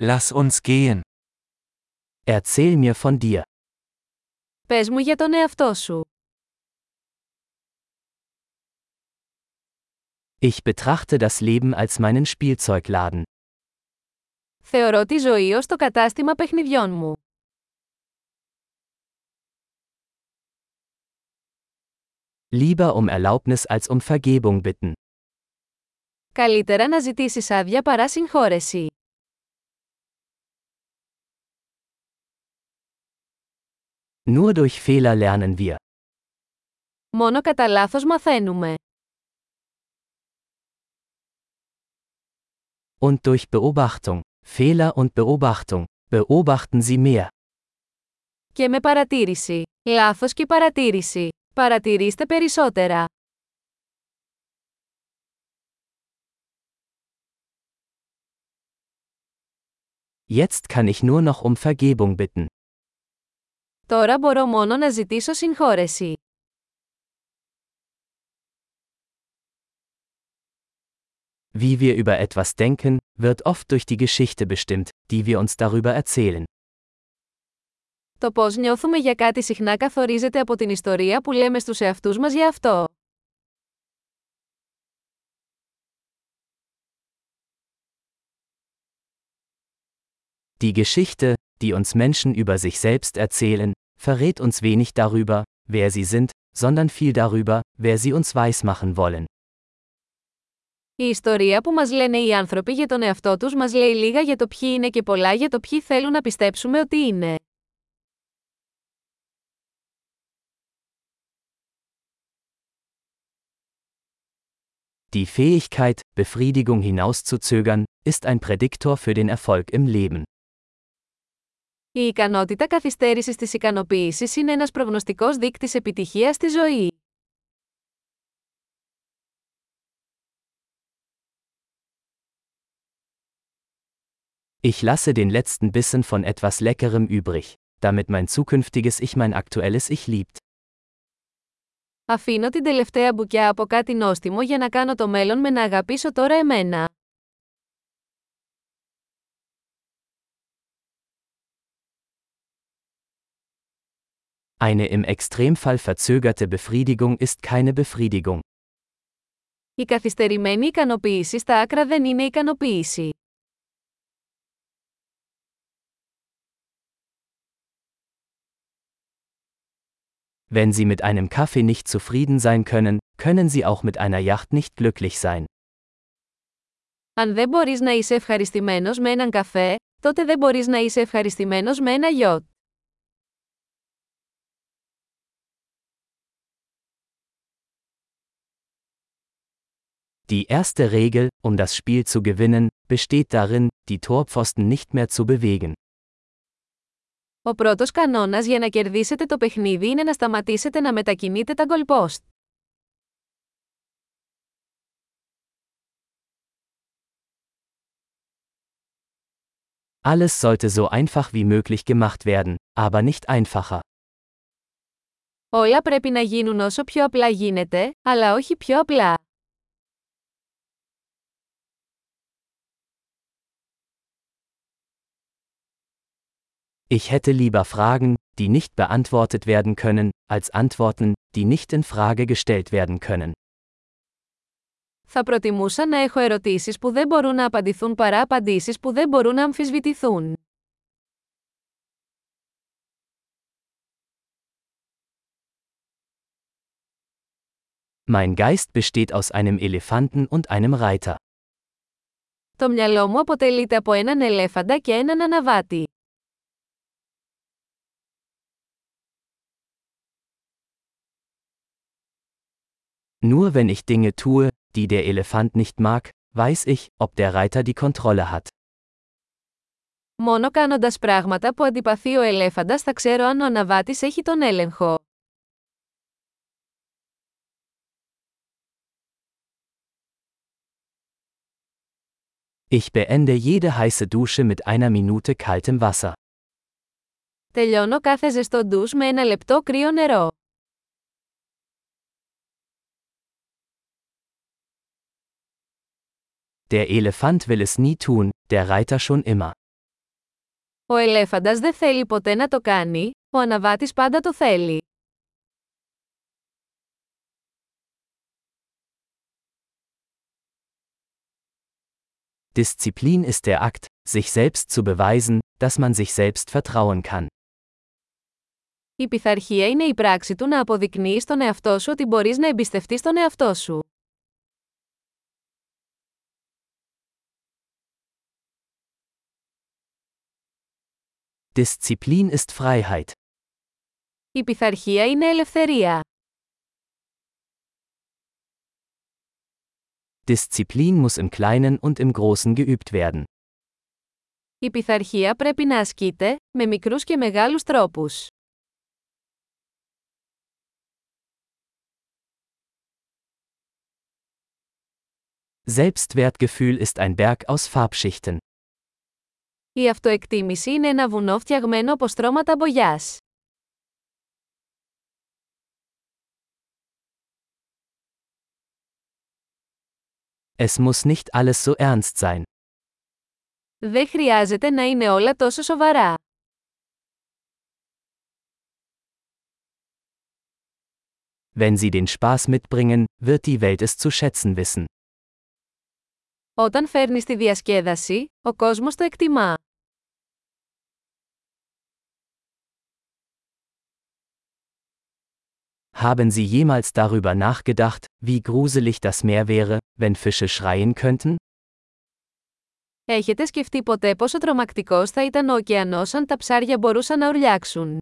Lass uns gehen. Erzähl mir von dir. Πες μου για τον εαυτό σου. Ich betrachte das Leben als meinen Spielzeugladen. Θεωρώ τη ζωή ως το κατάστημα παιχνιδιών μου. Lieber um Erlaubnis als um Vergebung bitten. Καλύτερα να ζητήσεις άδεια παρά συγχώρεση. Nur durch Fehler lernen wir. Μόνο κατά λάθος μαθαίνουμε. Und durch Beobachtung. Fehler und Beobachtung. Beobachten Sie mehr. Και με παρατήρηση. Λάθος και παρατήρηση. Παρατηρήστε περισσότερα. Jetzt kann ich nur noch um Vergebung bitten. Τώρα μπορώ μόνο να ζητήσω συγχώρεση. Wie wir über etwas denken, wird oft durch die Geschichte bestimmt, die wir uns darüber erzählen. Το πώς νιώθουμε για κάτι συχνά καθορίζεται από την ιστορία που λέμε στους εαυτούς μας για αυτό. Die Geschichte, die uns Menschen über sich selbst erzählen, verrät uns wenig darüber, wer sie sind, sondern viel darüber, wer sie uns weismachen wollen. Η ιστορία που μας λένε οι άνθρωποι για τον εαυτό τους μας λέει λίγα για το ποιοι είναι και πολλά για το ποιοι θέλουν να πιστέψουμε ότι είναι. Die Fähigkeit, Befriedigung hinauszuzögern, ist ein Prädiktor für den Erfolg im Leben. Η ικανότητα καθυστέρησης της ικανοποίησης είναι ένας προγνωστικός δείκτης επιτυχίας στη ζωή. Ich lasse den letzten Bissen von etwas Leckerem übrig, damit mein zukünftiges Ich mein aktuelles Ich liebt. Αφήνω την τελευταία μπουκιά από κάτι νόστιμο για να κάνω το μέλλον με να αγαπήσω τώρα εμένα. Eine im Extremfall verzögerte Befriedigung ist keine Befriedigung. Η καθυστερημένη ικανοποίηση στα άκρα δεν είναι ικανοποίηση. Wenn Sie mit einem Kaffee nicht zufrieden sein können, können Sie auch mit einer Yacht nicht glücklich sein. Αν δεν μπορείς να είσαι ευχαριστημένος με έναν καφέ, τότε δεν μπορείς να είσαι ευχαριστημένος με ένα γιότ. Die erste Regel, um das Spiel zu gewinnen, besteht darin, die Torpfosten nicht mehr zu bewegen. Ο πρώτος κανόνας για να κερδίσετε το παιχνίδι είναι να σταματήσετε να μετακινείτε τα γκολπόστ. Alles sollte so einfach wie möglich gemacht werden, aber nicht einfacher. Όλα πρέπει να γίνουν όσο πιο απλά γίνεται, αλλά όχι πιο απλά. Ich hätte lieber Fragen, die nicht beantwortet werden können, als Antworten, die nicht in Frage gestellt werden können. Θα προτιμούσα να έχω ερωτήσεις που δεν μπορούν να απαντηθούν παρά απαντήσεις που δεν μπορούν να αμφισβητηθούν. Mein Geist besteht aus einem Elefanten und einem Reiter. Το μυαλό μου αποτελείται από έναν ελέφαντα και έναν αναβάτη. Nur wenn ich Dinge tue, die der Elefant nicht mag, weiß ich, ob der Reiter die Kontrolle hat. Μόνο κάνοντας πράγματα που αντιπαθεί ο ελέφαντας θα ξέρω αν ο αναβάτης έχει τον έλεγχο. Ich beende jede heiße Dusche mit einer Minute kaltem Wasser. Τελειώνω κάθε ζεστό ντους με ένα λεπτό κρύο νερό. Der Elefant will es nie tun, der Reiter schon immer. Ο ελέφαντας δεν θέλει ποτέ να το κάνει, ο αναβάτης πάντα το θέλει. Disziplin ist der Akt, sich selbst zu beweisen, dass man sich selbst vertrauen kann. Η πειθαρχία είναι η πράξη του να αποδεικνύεις στον εαυτό σου ότι μπορείς να εμπιστευτείς τον εαυτό σου. Disziplin ist Freiheit. Η πειθαρχία είναι ελευθερία. Disziplin muss im Kleinen und im Großen geübt werden. Η πειθαρχία πρέπει να ασκείται, με μικρούς και μεγάλους τρόπους. Selbstwertgefühl ist ein Berg aus Farbschichten. Η αυτοεκτίμηση είναι ένα βουνό φτιαγμένο από στρώματα μπογιάς. Es muss nicht alles so ernst sein. Δεν χρειάζεται να είναι όλα τόσο σοβαρά. Wenn sie den Spaß mitbringen, wird die Welt es zu schätzen wissen. Όταν φέρνεις τη διασκέδαση, ο κόσμος το εκτιμά. Haben Sie jemals darüber nachgedacht, wie gruselig das Meer wäre, wenn Fische schreien könnten? Έχετε σκεφτεί ποτέ πόσο τρομακτικός θα ήταν ο ωκεανός αν τα ψάρια μπορούσαν να ουρλιάξουν.